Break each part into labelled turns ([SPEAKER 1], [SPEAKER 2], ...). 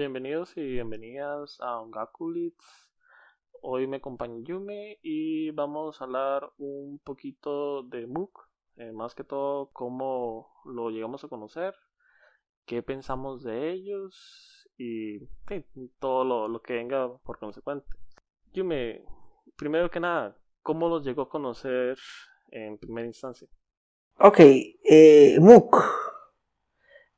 [SPEAKER 1] Bienvenidos y bienvenidas a Ongakulits. Hoy me acompaña Yume y vamos a hablar un poquito de MOOC, eh, más que todo cómo lo llegamos a conocer, qué pensamos de ellos y todo lo, que venga por consecuente. Yume, primero que nada, ¿cómo los llegó a conocer en primera instancia?
[SPEAKER 2] Ok, eh, MOOC.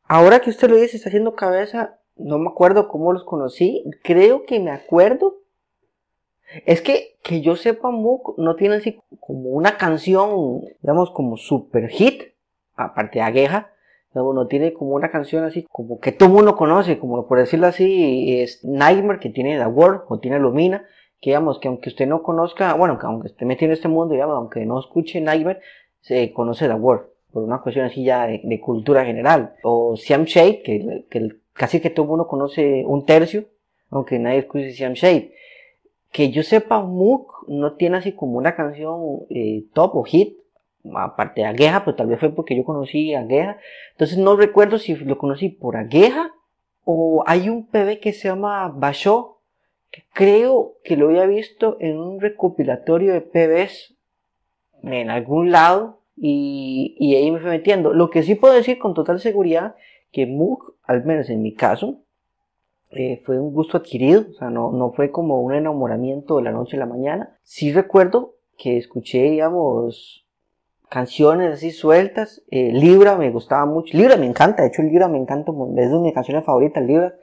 [SPEAKER 2] Ahora que usted lo dice, está haciendo cabeza, no me acuerdo cómo los conocí. Creo que me acuerdo. Es que, que yo sepa, MOOC no tiene así como una canción, digamos, como super hit, aparte de Agueja. no tiene como una canción así como que todo mundo conoce, como por decirlo así, es Nightmare que tiene The World o tiene Lumina, que digamos que aunque usted no conozca, bueno, que aunque esté metido en este mundo, digamos, aunque no escuche Nightmare, se conoce The World, por una cuestión así ya de, cultura general. O Siam Shade, que, que casi que todo mundo conoce un tercio, aunque nadie escuche Siam Shade. Que yo sepa, Mook no tiene así como una canción eh, top o hit, aparte de Agueja, pero tal vez fue porque yo conocí a Agueja. Entonces no recuerdo si lo conocí por Agueja o hay un PB que se llama Basho, que creo que lo había visto en un recopilatorio de PBs en algún lado y, y ahí me fui metiendo. Lo que sí puedo decir con total seguridad que Moog, al menos en mi caso, eh, fue un gusto adquirido, o sea, no, no fue como un enamoramiento de la noche a la mañana. Sí recuerdo que escuché, digamos, canciones así sueltas. Eh, Libra me gustaba mucho. Libra me encanta, de hecho Libra me encanta, es de mis canciones favoritas, Libra.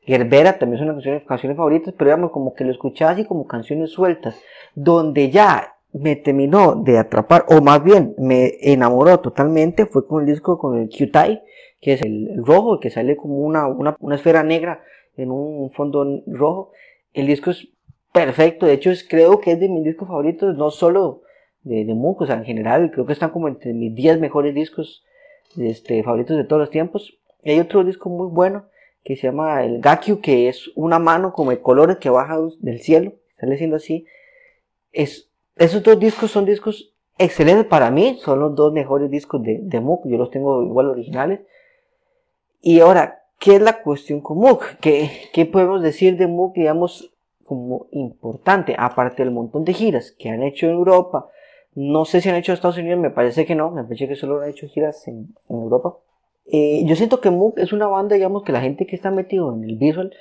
[SPEAKER 2] Gerbera también son canciones, canciones favoritas, pero digamos como que lo escuchaba así como canciones sueltas, donde ya me terminó de atrapar, o más bien me enamoró totalmente, fue con el disco con el Q-Tai, que es el, rojo, que sale como una, una, una, esfera negra en un fondo rojo. El disco es perfecto, de hecho es, creo que es de mis discos favoritos, no solo de, de o sea, en general, creo que están como entre mis 10 mejores discos este, favoritos de todos los tiempos. Y hay otro disco muy bueno que se llama el Gakyu, que es una mano como de colores que baja del cielo, sale siendo así. Es, esos dos discos son discos excelentes para mí, son los dos mejores discos de, de yo los tengo igual originales. Y ahora, ¿qué es la cuestión con MOOC? ¿Qué, ¿Qué, podemos decir de MOOC, digamos, como importante? Aparte del montón de giras que han hecho en Europa, no sé si han hecho en Estados Unidos, me parece que no, me parece que solo han hecho giras en, Europa. Eh, yo siento que MOOC es una banda, digamos, que la gente que está metido en el visual,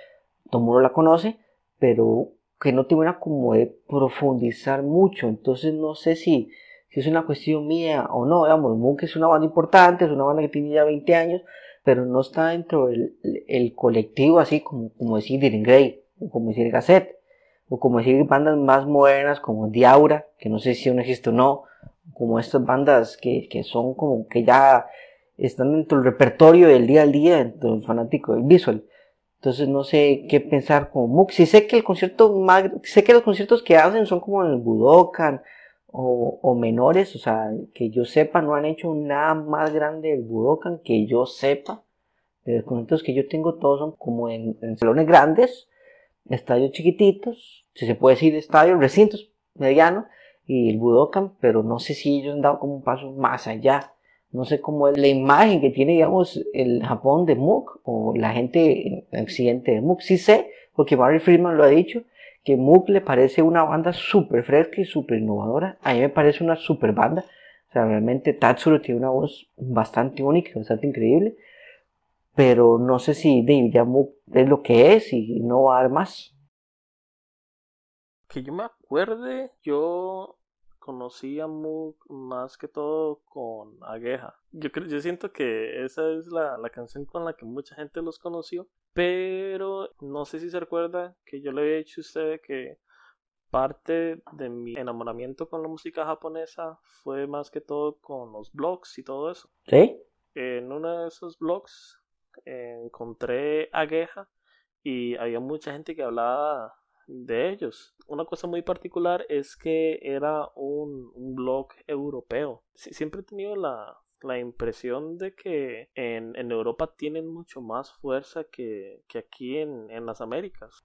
[SPEAKER 2] todo mundo la conoce, pero que no tiene una como de profundizar mucho. Entonces no sé si, si es una cuestión mía o no. Digamos, MOOC es una banda importante, es una banda que tiene ya 20 años, pero no está dentro del el colectivo así como, como decir Dirin Grey, o como decir Gazette, o como decir bandas más modernas como Diaura, que no sé si aún existe o no, como estas bandas que, que son como que ya están dentro del repertorio del día al día del fanático del visual. Entonces no sé qué pensar como MOOC. Si sé que el concierto más, sé que los conciertos que hacen son como en el Budokan o, menores, o sea, que yo sepa, no han hecho nada más grande del Budokan, que yo sepa. Los conciertos que yo tengo todos son como en, salones grandes, estadios chiquititos, si se puede decir estadios, recintos medianos, y el Budokan, pero no sé si ellos han dado como un paso más allá. No sé cómo es la imagen que tiene, digamos, el Japón de MOOC o la gente en accidente de MOOC. Sí sé, porque Barry Friedman lo ha dicho, que Mook le parece una banda súper fresca y súper innovadora. A mí me parece una súper banda. O sea, realmente Tatsuro tiene una voz bastante única, bastante increíble. Pero no sé si David ya Mook es lo que es y no va a dar más.
[SPEAKER 1] Que yo me acuerde, yo conocí a Mook más que todo con Agueja. Yo, creo, yo siento que esa es la, la canción con la que mucha gente los conoció. Pero no sé si se recuerda que yo le había dicho a usted que parte de mi enamoramiento con la música japonesa fue más que todo con los blogs y todo eso.
[SPEAKER 2] ¿Sí?
[SPEAKER 1] En uno de esos blogs encontré a Geha y había mucha gente que hablaba de ellos. Una cosa muy particular es que era un, un blog europeo. siempre he tenido la, la impresión de que en, Europa tienen mucho más fuerza que, aquí en, las Américas.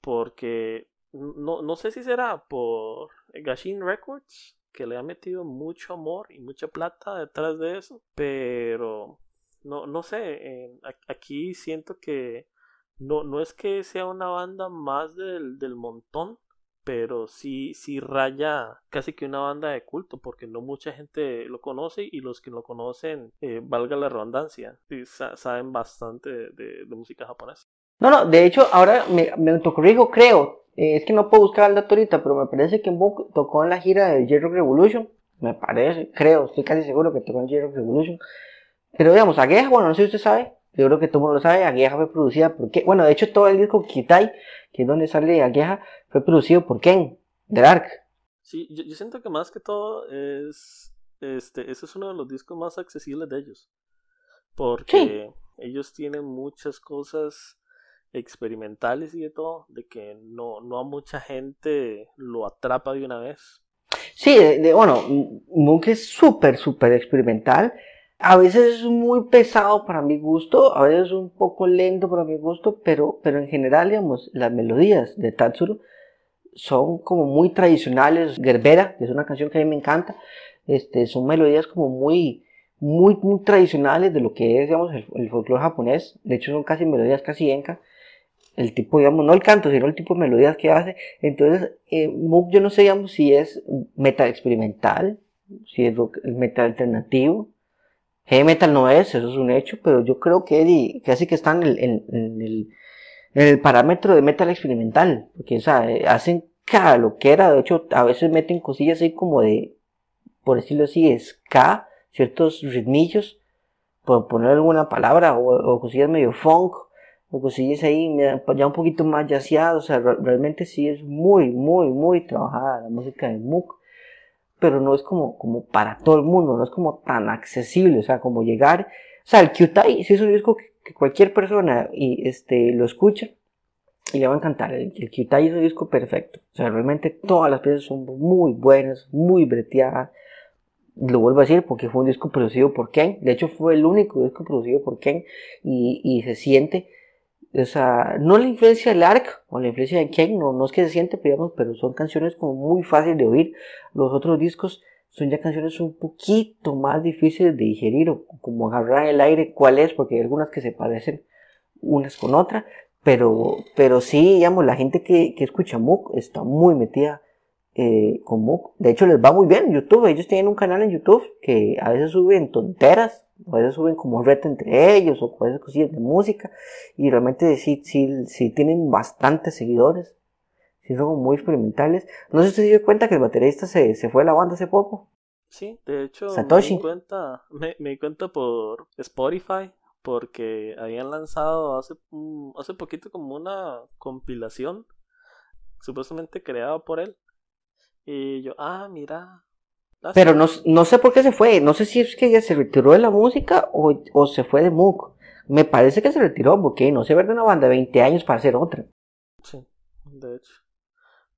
[SPEAKER 1] Porque no, no sé si será por Gashin Records que le ha metido mucho amor y mucha plata detrás de eso, pero no, no sé, aquí siento que no, no es que sea una banda más del, del montón, pero sí, sí raya casi que una banda de culto, porque no mucha gente lo conoce y los que lo conocen, eh, valga la redundancia, saben bastante de, música japonesa.
[SPEAKER 2] No, no, de hecho, ahora me, me autocorrijo, creo, eh, es que no puedo buscar el dato ahorita, pero me parece que Book tocó en la gira de J-Rock Revolution, me parece, creo, estoy casi seguro que tocó en J-Rock Revolution, pero digamos, Agueja, bueno, no sé si usted sabe, yo creo que todo el mundo lo sabe, Agueja fue producida por Ken. Bueno, de hecho todo el disco Kitai, que es donde sale Agueja, fue producido por Ken, de Dark.
[SPEAKER 1] Sí, yo, siento que más que todo es, este, ese es uno de los discos más accesibles de ellos. Porque ellos tienen muchas cosas experimentales y de todo, de que no, no a mucha gente lo atrapa de una vez.
[SPEAKER 2] Sí, de, bueno, Mook es súper, súper experimental a veces es muy pesado para mi gusto, a veces es un poco lento para mi gusto, pero, pero en general, digamos, las melodías de Tatsuro son como muy tradicionales. Gerbera, que es una canción que a mí me encanta, este, son melodías como muy, muy, muy tradicionales de lo que es, digamos, el, folclore japonés. De hecho, son casi melodías casi enka. El tipo, digamos, no el canto, sino el tipo de melodías que hace. Entonces, eh, yo no sé, digamos, si es metal experimental, si es metal alternativo, Heavy metal no es, eso es un hecho, pero yo creo que Eddie casi que está en el, en, el, parámetro de metal experimental, porque o sea, eh, hacen cada lo que era, de hecho a veces meten cosillas así como de, por decirlo así, ska, ciertos ritmillos, por poner alguna palabra, o, cosillas medio funk, o cosillas ahí ya un poquito más yaceadas, o sea, realmente sí es muy, muy, muy trabajada la música de Mook pero no es como, como para todo el mundo, no es como tan accesible, o sea, como llegar, o sea, el Kyutai sí es un disco que, cualquier persona y, este, lo escucha y le va a encantar, el, el Kyutai es un disco perfecto, o sea, realmente todas las piezas son muy buenas, muy breteadas, lo vuelvo a decir porque fue un disco producido por Ken, de hecho fue el único disco producido por Ken y, y se siente o sea, no la influencia del ARC o la influencia de Ken, no, no es que se siente, digamos, pero son canciones como muy fáciles de oír. Los otros discos son ya canciones un poquito más difíciles de digerir o como agarrar el aire cuál es, porque hay algunas que se parecen unas con otras, pero, pero sí, digamos, la gente que, que escucha MOOC está muy metida eh, con MOOC. De hecho, les va muy bien en YouTube. Ellos tienen un canal en YouTube que a veces suben tonteras a veces suben como reto entre ellos o cosas cosillas de música y realmente sí, sí, sí tienen bastantes seguidores, sí son muy experimentales. No sé si se dio cuenta que el baterista se, se fue a la banda hace poco.
[SPEAKER 1] Sí, de hecho Me, di cuenta, me, di cuenta por Spotify porque habían lanzado hace, hace poquito como una compilación supuestamente creada por él. Y yo, ah, mira,
[SPEAKER 2] Pero no, no, sé por qué se fue. No sé si es que ya se retiró de la música o, o se fue de Mook. Me parece que se retiró porque no se ve de una banda de 20 años para hacer otra.
[SPEAKER 1] Sí, de hecho.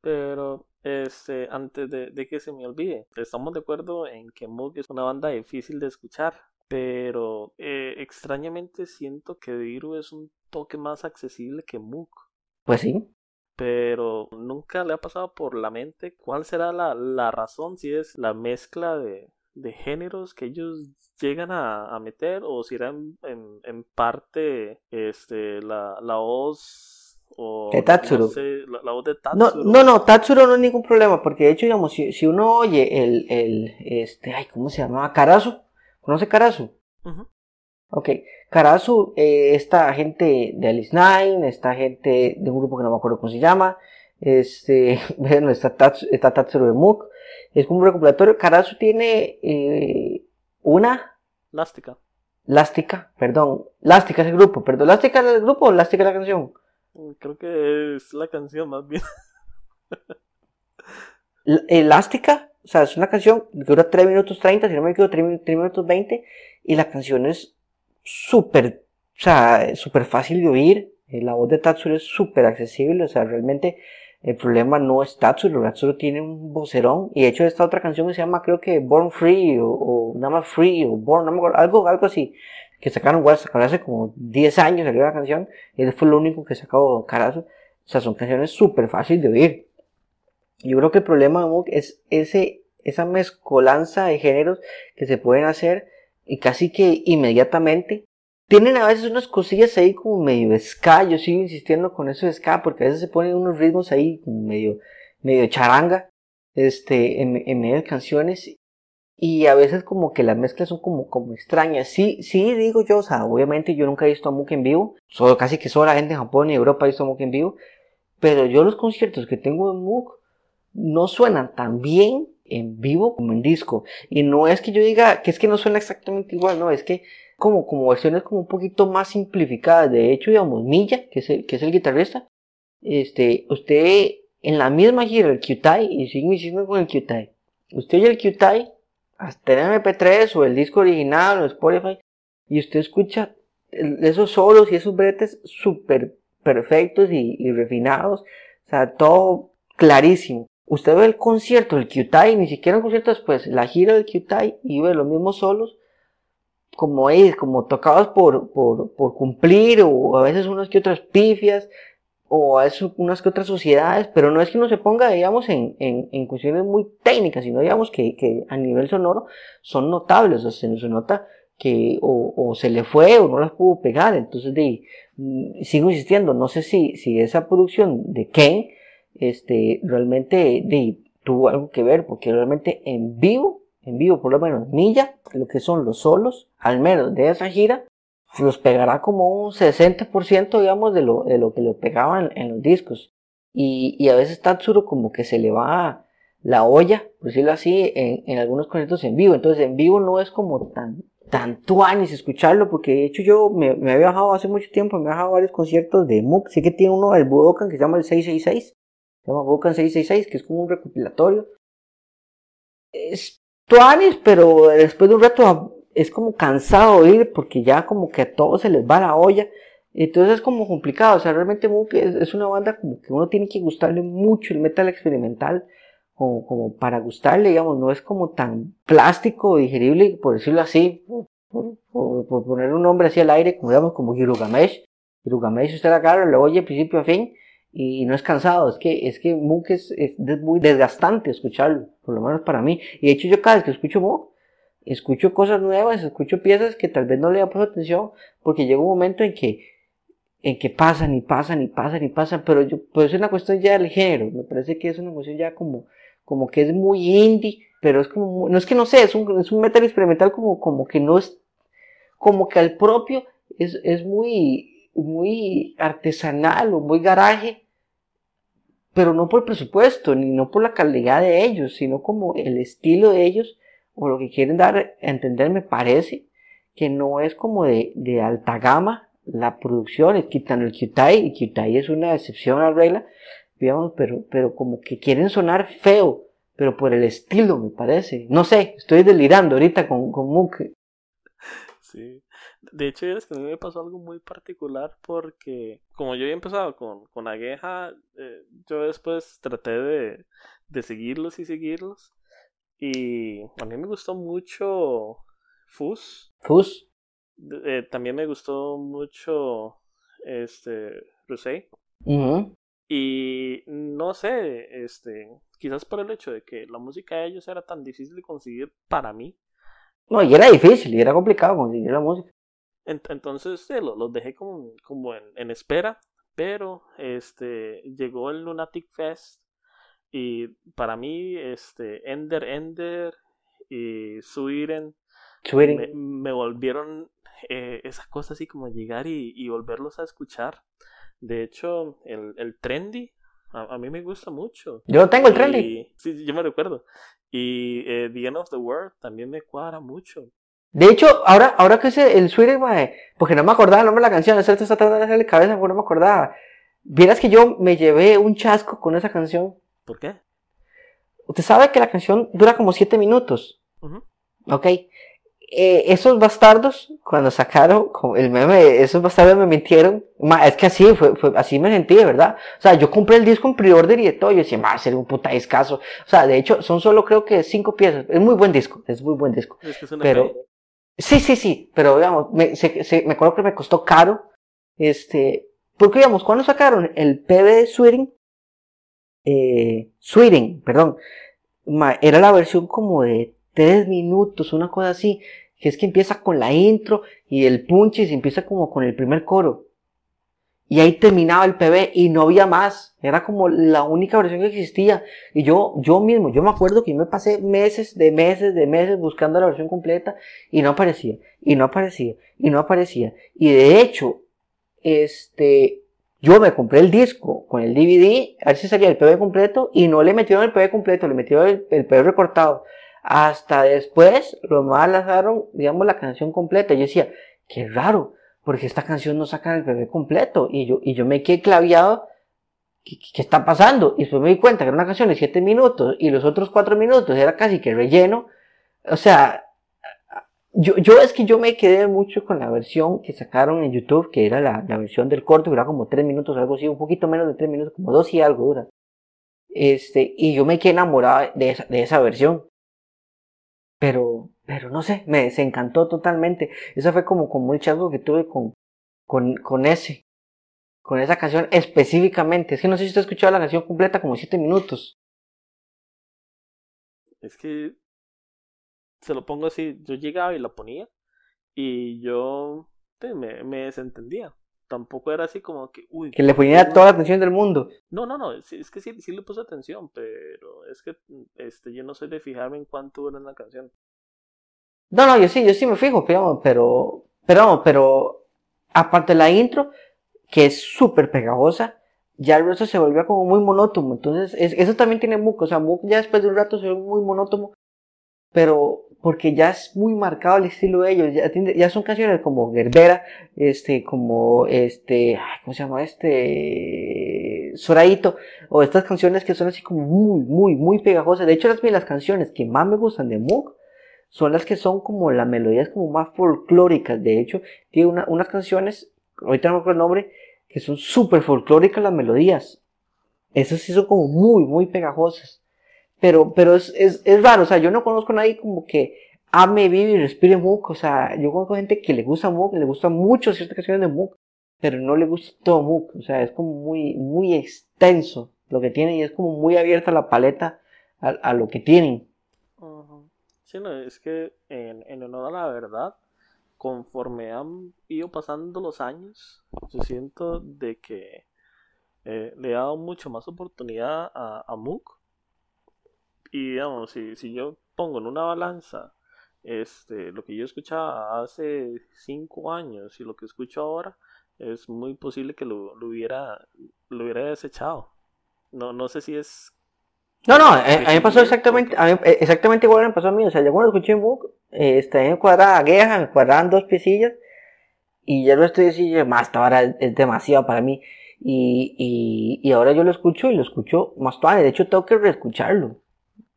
[SPEAKER 1] Pero, este, antes de, de que se me olvide, estamos de acuerdo en que Mook es una banda difícil de escuchar. Pero eh, extrañamente siento que Diru es un toque más accesible que Mook.
[SPEAKER 2] Pues sí
[SPEAKER 1] pero nunca le ha pasado por la mente cuál será la, la razón, si es la mezcla de, de géneros que ellos llegan a, a meter o si era en, en, parte este la, la voz o
[SPEAKER 2] de Tatsuro.
[SPEAKER 1] No la, voz de
[SPEAKER 2] Tatsuro. No, no, no, Tatsuro no es ningún problema, porque de hecho, digamos, si, si uno oye el, el, este, ay, ¿cómo se llama? Karasu, ¿conoce Karasu? Ok, Karasu, eh, esta gente de Alice Nine, esta gente de un grupo que no me acuerdo cómo se llama, este, bueno, está, Tatsuro de Mook, es como un recopilatorio. Karasu tiene eh, una...
[SPEAKER 1] Lástica.
[SPEAKER 2] Lástica, perdón. Lástica es el grupo, perdón. ¿Lástica es el grupo o Lástica es la canción?
[SPEAKER 1] Creo que es la canción más bien.
[SPEAKER 2] Elástica, o sea, es una canción que dura 3 minutos 30, si no me equivoco, 3, 3 minutos 20, y la canción es súper, o sea, súper fácil de oír. Eh, la voz de Tatsuro es súper accesible, o sea, realmente el problema no es Tatsuro, Tatsuro tiene un vocerón, y de hecho esta otra canción que se llama creo que Born Free, o, nada más Free, o Born, algo, algo así, que sacaron, sacaron hace como 10 años salió la canción, y ese fue lo único que sacó Carazo, o sea, son canciones súper fáciles de oír. Yo creo que el problema de es ese, esa mezcolanza de géneros que se pueden hacer y casi que inmediatamente tienen a veces unas cosillas ahí como medio ska, yo sigo insistiendo con eso de ska, porque a veces se ponen unos ritmos ahí como medio, medio charanga, este, en, en medio de canciones, y a veces como que las mezclas son como, como extrañas. Sí, sí, digo yo, o sea, obviamente yo nunca he visto a Mook en vivo, solo, casi que solo la gente en Japón y Europa ha visto a Mook en vivo, pero yo los conciertos que tengo en Mook no suenan tan bien en vivo como en disco. Y no es que yo diga que es que no suena exactamente igual, no, es que como, como versiones como un poquito más simplificadas. De hecho, digamos, Milla, que es el, que es el guitarrista, este, usted en la misma gira el Qtai, y sigo insistiendo con el Qtai, usted oye el Qtai, hasta el MP3 o el disco original o Spotify, y usted escucha esos solos y esos bretes súper perfectos y, y refinados, o sea, todo clarísimo. Usted ve el concierto del Qtai, ni siquiera un concierto después, la gira del Qtai y ve los mismos solos, como es, como tocados por, por, por cumplir, o a veces unas que otras pifias, o a veces unas que otras sociedades, pero no es que uno se ponga, digamos, en, en, en cuestiones muy técnicas, sino digamos que, que a nivel sonoro son notables, o sea, se, nota que o, o, se le fue o no las pudo pegar, entonces de, mm, sigo insistiendo, no sé si, si esa producción de Ken, este, realmente de, tuvo algo que ver, porque realmente en vivo, en vivo por lo menos Milla, lo que son los solos, al menos de esa gira, los pegará como un 60% digamos de lo, de lo que lo pegaban en los discos. Y, y a veces Tatsuro como que se le va la olla, por decirlo así, en, en algunos conciertos en vivo. Entonces en vivo no es como tan, tan tuanis escucharlo, porque de hecho yo me, me había bajado hace mucho tiempo, me había bajado varios conciertos de Mook, sí que tiene uno del Budokan que se llama el 666, se llama Budokan 666, que es como un recopilatorio. Es tuanis, pero después de un rato es como cansado de oír porque ya como que a todos se les va la olla. Entonces es como complicado, o sea, realmente es, una banda como que uno tiene que gustarle mucho el metal experimental, como, como para gustarle, digamos, no es como tan plástico, digerible, por decirlo así, por, poner un nombre así al aire, como digamos, como Girugamesh. Girugamesh usted la agarra, lo oye principio a fin, y no es cansado, es que, es que Mook es, es, muy desgastante escucharlo, por lo menos para mí. Y de hecho yo cada vez que escucho Mook, escucho cosas nuevas, escucho piezas que tal vez no le haya puesto atención, porque llega un momento en que, en que pasan y pasan y pasan y pasan, pero yo, pues es una cuestión ya del género, me parece que es una cuestión ya como, como que es muy indie, pero es como, no es que no sé, es un, es un metal experimental como, como que no es, como que al propio es, es muy, muy artesanal o muy garaje, pero no por presupuesto, ni no por la calidad de ellos, sino como el estilo de ellos, o lo que quieren dar a entender, me parece que no es como de, de alta gama la producción, quitan el Qtai, y Qtai es una excepción a la regla, digamos, pero, pero como que quieren sonar feo, pero por el estilo, me parece. No sé, estoy delirando ahorita con, con Mook.
[SPEAKER 1] Sí. De hecho, es que a mí me pasó algo muy particular porque como yo había empezado con, con Agueja, eh, yo después traté de, de seguirlos y seguirlos. Y a mí me gustó mucho Fus.
[SPEAKER 2] Fus.
[SPEAKER 1] Eh, también me gustó mucho este Rusey. Y no sé, este, quizás por el hecho de que la música de ellos era tan difícil de conseguir para mí.
[SPEAKER 2] No, y era difícil, y era complicado conseguir la música.
[SPEAKER 1] Entonces los dejé como, como en, espera, pero este llegó el Lunatic Fest y para mí este Ender Ender y Suiren me, me, volvieron eh, esas cosas así como llegar y, y, volverlos a escuchar. De hecho, el, el trendy a, mí me gusta mucho.
[SPEAKER 2] Yo tengo el trendy.
[SPEAKER 1] Sí, yo me recuerdo. Y eh, The End of the World también me cuadra mucho.
[SPEAKER 2] De hecho, ahora, ahora que es el Sweetie, porque no me acordaba el nombre de la canción, eso está tratando de hacerle cabeza, porque no me acordaba. Vieras que yo me llevé un chasco con esa canción.
[SPEAKER 1] ¿Por qué?
[SPEAKER 2] Usted sabe que la canción dura como siete minutos. Ok. Eh, esos bastardos, cuando sacaron el meme, esos bastardos me mintieron. es que así, fue, así me sentí, de verdad. O sea, yo compré el disco en pre-order y de todo. Yo decía, va ser un puta discazo. O sea, de hecho, son solo creo que cinco piezas. Es muy buen disco, es muy buen disco.
[SPEAKER 1] Es que es
[SPEAKER 2] pero, Sí, sí, sí, pero digamos, me, se, me acuerdo que me costó caro, este, porque digamos, cuando sacaron el PB de Sweeting, eh, perdón, era la versión como de tres minutos, una cosa así, que es que empieza con la intro y el punch y se empieza como con el primer coro. Y ahí terminaba el PB y no había más. Era como la única versión que existía. Y yo, yo mismo, yo me acuerdo que yo me pasé meses, de meses, de meses buscando la versión completa y no aparecía, y no aparecía, y no aparecía. Y de hecho, este, yo me compré el disco con el DVD, a ver si salía el PB completo y no le metieron el PB completo, le metieron el, el PB recortado. Hasta después, los más lanzaron, digamos, la canción completa. Yo decía, qué raro porque esta canción no saca el bebé completo. Y yo, y yo me quedé claviado, ¿qué, ¿qué, está pasando? Y después me di cuenta que era una canción de 7 minutos y los otros 4 minutos era casi que relleno. O sea, yo, yo es que yo me quedé mucho con la versión que sacaron en YouTube, que era la, la versión del corto, que era como 3 minutos, algo así, un poquito menos de 3 minutos, como 2 y algo dura. Este, y yo me quedé enamorado de esa, de esa versión. Pero, pero no sé, me desencantó totalmente. Eso fue como, como el chasco que tuve con, con, con ese, con esa canción específicamente. Es que no sé si usted ha escuchado la canción completa como siete minutos.
[SPEAKER 1] Es que se lo pongo así, yo llegaba y la ponía y yo me, me desentendía. Tampoco era así como que, uy.
[SPEAKER 2] Que le ponía toda la atención del mundo.
[SPEAKER 1] No, no, no, es, es que sí, sí le puse atención, pero es que este, yo no soy de fijarme en cuánto dura la canción.
[SPEAKER 2] No, no, yo sí, yo sí me fijo, pero, pero, pero, pero aparte de la intro, que es súper pegajosa, ya el resto se volvió como muy monótono. Entonces, es, eso también tiene Mook. O sea, Mook ya después de un rato se ve muy monótono, pero porque ya es muy marcado el estilo de ellos. Ya, tiene, ya son canciones como Gerbera, este, como este, ¿cómo se llama este? Soraito, o estas canciones que son así como muy, muy, muy pegajosas. De hecho, las, las canciones que más me gustan de Mook son las que son como las melodías como más folclóricas. De hecho, tiene una, unas canciones, ahorita no me el nombre, que son súper folclóricas las melodías. Esas sí son como muy, muy pegajosas. Pero, pero es, es, es raro, o sea, yo no conozco a nadie como que ame, vive y respire Mook. O sea, yo conozco gente que le gusta Mook, le gusta mucho ciertas canciones de Mook, pero no le gusta todo Mook. O sea, es como muy, muy extenso lo que tiene y es como muy abierta la paleta a lo que tienen.
[SPEAKER 1] Es que en, en honor a la verdad, conforme han ido pasando los años, yo siento de que eh, le he dado mucho más oportunidad a, a Mook. Y digamos, si, si yo pongo en una balanza este, lo que yo escuchaba hace cinco años y lo que escucho ahora, es muy posible que lo, lo hubiera, lo hubiera desechado. No, no sé si es
[SPEAKER 2] no, no, a, mí me pasó exactamente, a mí, exactamente igual me pasó a mí. O sea, yo cuando escuché en book, eh, este, me cuadraba guerra, me cuadraban dos piecillas, y ya lo estoy diciendo, más ahora es, es, demasiado para mí. Y, y, y, ahora yo lo escucho y lo escucho más tarde. De hecho, tengo que reescucharlo.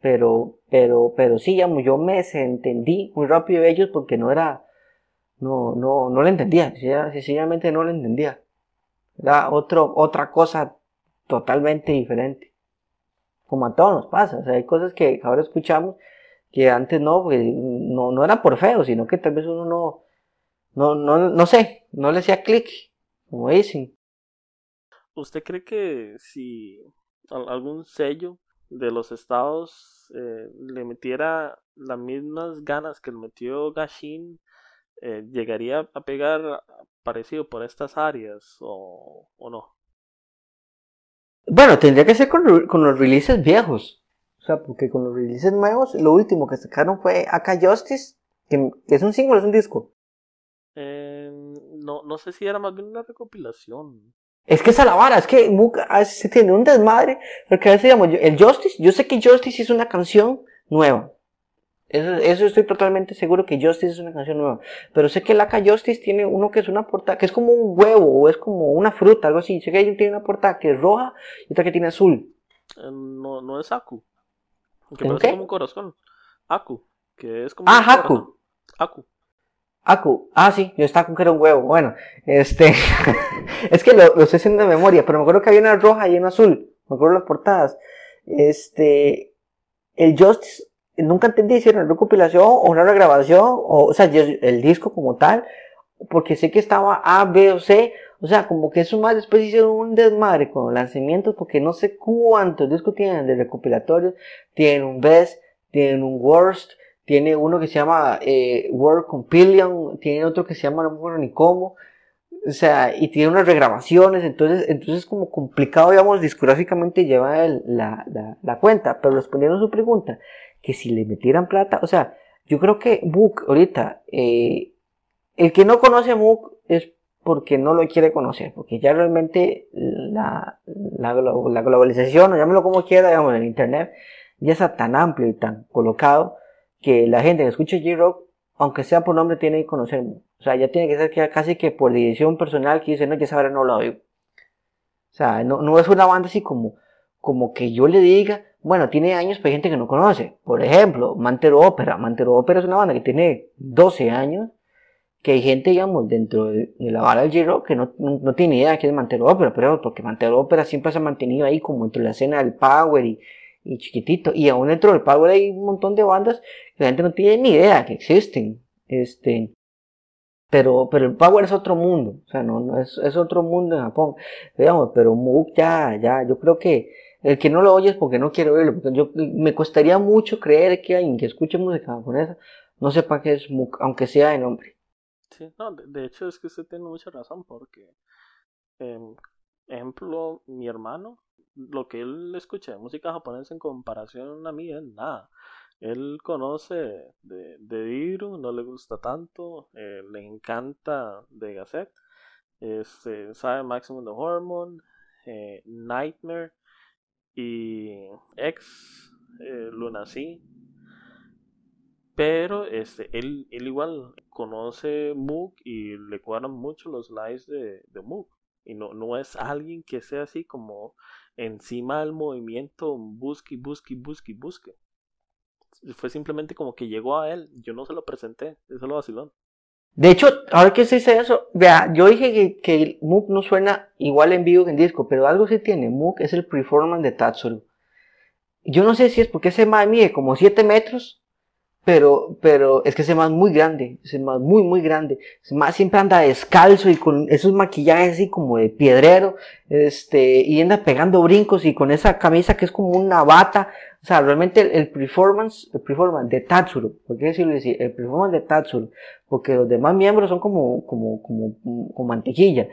[SPEAKER 2] Pero, pero, pero sí, digamos, yo me desentendí muy rápido de ellos porque no era, no, no, no lo entendía. Sencillamente no lo entendía. Era otro, otra cosa totalmente diferente como a todos nos pasa. O sea, hay cosas que ahora escuchamos que antes no, pues, no, no era por feo, sino que tal vez uno no, no, no, no sé, no le hacía clic, como dicen.
[SPEAKER 1] ¿Usted cree que si algún sello de los estados eh, le metiera las mismas ganas que le metió Gashin, eh, llegaría a pegar parecido por estas áreas o, o no?
[SPEAKER 2] Bueno, tendría que ser con, con, los releases viejos. O sea, porque con los releases nuevos, lo último que sacaron fue Aka Justice, que, que es un single, es un disco.
[SPEAKER 1] Eh, no, no sé si era más bien una recopilación.
[SPEAKER 2] Es que esa la vara, es que Mook se tiene un desmadre, porque a veces digamos, el Justice, yo sé que Justice es una canción nueva, eso, eso, estoy totalmente seguro que Justice es una canción nueva. Pero sé que Laca Justice tiene uno que es una portada, que es como un huevo, o es como una fruta, algo así. Sé que tiene una portada que es roja y otra que tiene azul.
[SPEAKER 1] Eh, no, no es Aku. Que parece qué? como un corazón. Aku. Que es como.
[SPEAKER 2] Ah, Haku.
[SPEAKER 1] Aku.
[SPEAKER 2] Aku. Ah, sí, yo estaba con que era un huevo. Bueno, este. es que lo, lo estoy haciendo de memoria, pero me acuerdo que había una roja y una azul. Me acuerdo las portadas. Este. El Justice nunca entendí si era una recopilación o una regrabación, o, o sea, el disco como tal, porque sé que estaba A, B o C, o sea, como que eso más después hicieron un desmadre con los lanzamientos, porque no sé cuántos discos tienen de recopilatorios, tienen un best, tienen un worst, tiene uno que se llama eh, World Compillion, tiene otro que se llama no me acuerdo ni cómo, o sea, y tiene unas regrabaciones, entonces, entonces es como complicado, digamos, discográficamente llevar la, la, cuenta, pero respondiendo a su pregunta, que si le metieran plata, o sea, yo creo que Mook ahorita, eh, el que no conoce a Mook es porque no lo quiere conocer, porque ya realmente la, la, la globalización, o llámelo como quiera, digamos, en Internet, ya está tan amplio y tan colocado que la gente que escucha J-Rock, aunque sea por nombre, tiene que conocer. O sea, ya tiene que ser que casi que por dirección personal que dice, no, ya sabrá, no lo oigo. O sea, no, no es una banda así como, como que yo le diga, bueno, tiene años, pero hay gente que no conoce. Por ejemplo, Mantero Ópera. Mantero Ópera es una banda que tiene 12 años que hay gente, digamos, dentro de, la bala del Giro que no, no, tiene idea de qué es Mantero Ópera, pero porque Mantero Ópera siempre se ha mantenido ahí como entre la escena del Power y, y chiquitito. Y aún dentro del Power hay un montón de bandas que la gente no tiene ni idea que existen. Este, pero, pero el Power es otro mundo, o sea, no, no es, es otro mundo en Japón. Digamos, pero Moog ya, ya, yo creo que el que no lo oye es porque no quiere oírlo, porque yo me costaría mucho creer que alguien que escuche música japonesa no sepa qué es Moog, aunque sea de nombre.
[SPEAKER 1] Sí, no, de, hecho es que usted tiene mucha razón porque, eh, ejemplo, mi hermano, lo que él escucha de música japonesa en comparación a mí es nada. Él conoce de, de no le gusta tanto, eh, le encanta de Gazette, este, sabe Maximum the Hormone, eh, Nightmare y X, eh, Lunacy, pero este, él, él igual conoce Moog y le cuadran mucho los lives de, de Moog. Y no, no es alguien que sea así como encima del movimiento busque, busque, busque, busque. Fue simplemente como que llegó a él. Yo no se lo presenté. Eso es lo vacilón.
[SPEAKER 2] De hecho, ahora que se dice eso, vea, yo dije que, que Moog no suena igual en vivo que en disco, pero algo sí tiene. Moog es el performance de Tatsuru. Yo no sé si es porque ese man mide como 7 metros pero, pero es que ese más muy grande, ese más muy, muy grande. Ese más siempre anda descalzo y con esos maquillajes así como de piedrero, este, y anda pegando brincos y con esa camisa que es como una bata. O sea, realmente el, performance, el performance de Tatsuro, ¿por qué decirlo así? El performance de Tatsuro, porque los demás miembros son como, como, como, como mantequilla.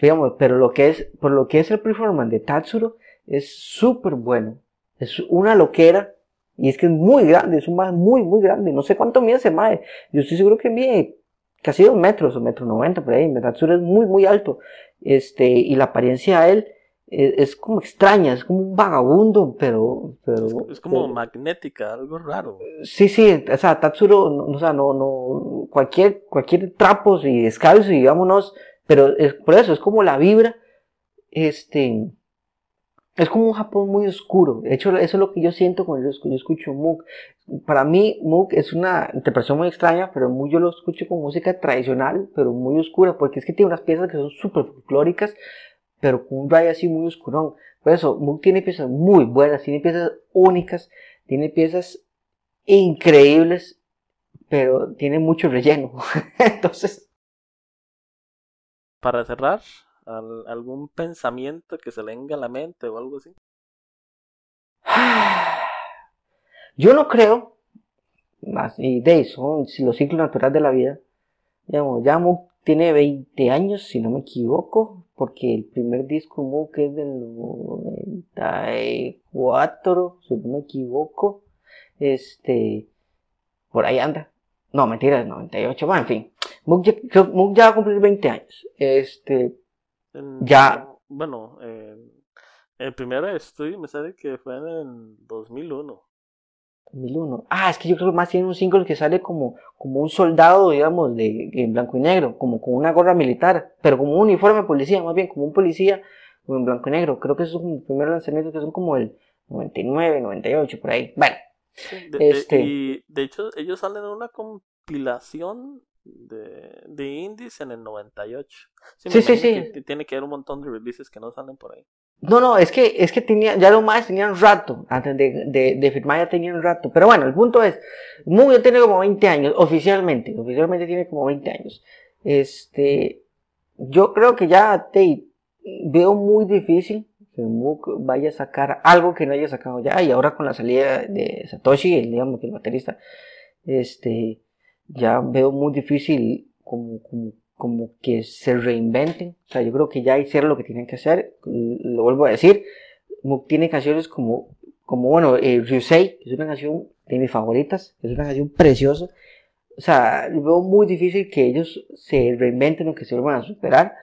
[SPEAKER 2] Digamos, pero lo que es, por lo que es el performance de Tatsuro, es súper bueno. Es una loquera y es que es muy grande, es un mae muy, muy grande. No sé cuánto mide ese mae. Yo estoy seguro que mide casi dos metros o metro noventa por ahí. Metatsura es muy, muy alto. Este, y la apariencia de él es, como extraña, es como un vagabundo, pero. pero
[SPEAKER 1] es, como magnética, algo raro.
[SPEAKER 2] Sí, sí, o sea, Tatsuro, no, o sea, no, no, cualquier, cualquier trapo y descalzo y vámonos, pero es, por eso, es como la vibra, este, es como un Japón muy oscuro. De hecho, eso es lo que yo siento cuando yo escucho Moog. Para mí, Moog es una interpretación muy extraña, pero muy, yo lo escucho con música tradicional, pero muy oscura, porque es que tiene unas piezas que son súper folclóricas, pero con un rayo así muy oscurón. Por eso, Moog tiene piezas muy buenas, tiene piezas únicas, tiene piezas increíbles, pero tiene mucho relleno. Entonces.
[SPEAKER 1] Para cerrar, algún pensamiento que se le venga a la mente o algo así?
[SPEAKER 2] Yo no creo, y de eso, los ciclos naturales de la vida. Digamos, ya tiene 20 años, si no me equivoco, porque el primer disco Mook es del 94, si no me equivoco. Este, por ahí anda. No, mentira, 98, bueno, en fin. Mook ya, ya va a cumplir 20 años. Este, ya.
[SPEAKER 1] Bueno, el primer estudio me sale que fue en el 2001.
[SPEAKER 2] 2001. Ah, es que yo creo que más tiene un single que sale como, como un soldado, digamos, de, en blanco y negro, como con una gorra militar, pero como un uniforme de policía, más bien como un policía en blanco y negro. Creo que esos son los primeros lanzamientos que son como el 99, 98, por ahí. Bueno.
[SPEAKER 1] este... y de hecho, ellos salen en una compilación de, de indies en el 98.
[SPEAKER 2] Sí, sí, sí.
[SPEAKER 1] tiene que haber un montón de releases que no salen por ahí.
[SPEAKER 2] No, no, es que, es que tenía, ya lo más tenían rato, antes de, de, de firmar ya tenían rato. Pero bueno, el punto es, ya tiene como 20 años, oficialmente, oficialmente tiene como 20 años. Este, yo creo que ya te veo muy difícil que Moog vaya a sacar algo que no haya sacado ya, y ahora con la salida de Satoshi, el, digamos, el baterista, este, ya veo muy difícil como, como, como que se reinventen. O sea, yo creo que ya hicieron lo que tienen que hacer. Lo vuelvo a decir. Tiene canciones como, como bueno, eh, Ryusei, es una canción de mis favoritas. Es una canción preciosa. O sea, veo muy difícil que ellos se reinventen o que se vuelvan a superar.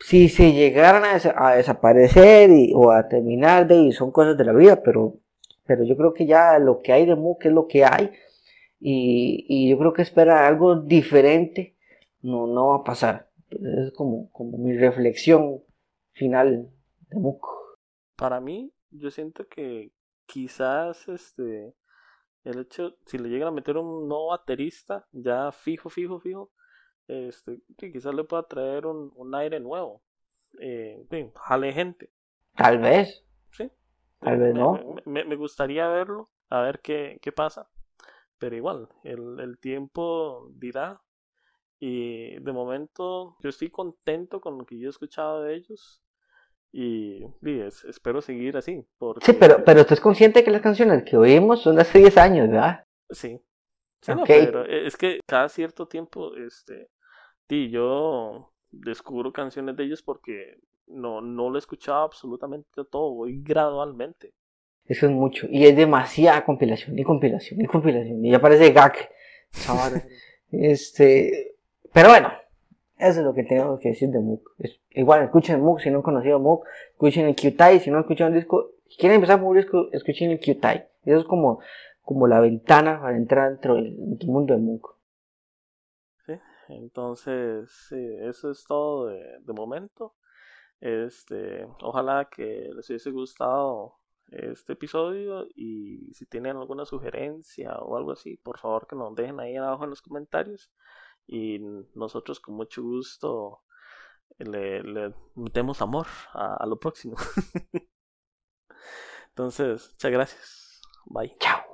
[SPEAKER 2] Si se llegaran a, desaparecer o a terminar de y son cosas de la vida, pero, pero yo creo que ya lo que hay de Mook es lo que hay. Y, y yo creo que esperar algo diferente no, no va a pasar. Es como, como mi reflexión final de Mook.
[SPEAKER 1] Para mí, yo siento que quizás este el hecho, si le llegan a meter un nuevo baterista, ya fijo, fijo, fijo, este, quizás le pueda traer un, un aire nuevo. Eh, jale gente.
[SPEAKER 2] Tal vez.
[SPEAKER 1] Sí.
[SPEAKER 2] Tal vez no.
[SPEAKER 1] Me, me, gustaría verlo, a ver qué, qué pasa. Pero igual, el, el tiempo dirá. Y de momento yo estoy contento con lo que yo he escuchado de ellos. Y, espero seguir así. Porque...
[SPEAKER 2] Sí, pero, pero tú es consciente que las canciones que oímos son de hace 10 años, ¿verdad?
[SPEAKER 1] Sí. sí pero es que cada cierto tiempo, este, sí, yo descubro canciones de ellos porque no, no lo he escuchado absolutamente todo, voy gradualmente.
[SPEAKER 2] Eso es mucho. Y es demasiada compilación, y compilación, y compilación. Y ya parece gag. este, pero bueno, eso es lo que tengo que decir de Mook. igual, escuchen Mook si no han conocido Mook, escuchen el Qtai si no han escuchado un disco. Si quieren empezar por un disco, escuchen el Qtai. Eso es como, como la ventana para entrar dentro del, mundo de Mook.
[SPEAKER 1] Sí, entonces, sí, eso es todo de, de momento. Este, ojalá que les hubiese gustado este episodio y si tienen alguna sugerencia o algo así, por favor que nos dejen ahí abajo en los comentarios y nosotros con mucho gusto le, metemos amor a, a lo próximo. Entonces, muchas gracias. Bye.
[SPEAKER 2] Chao.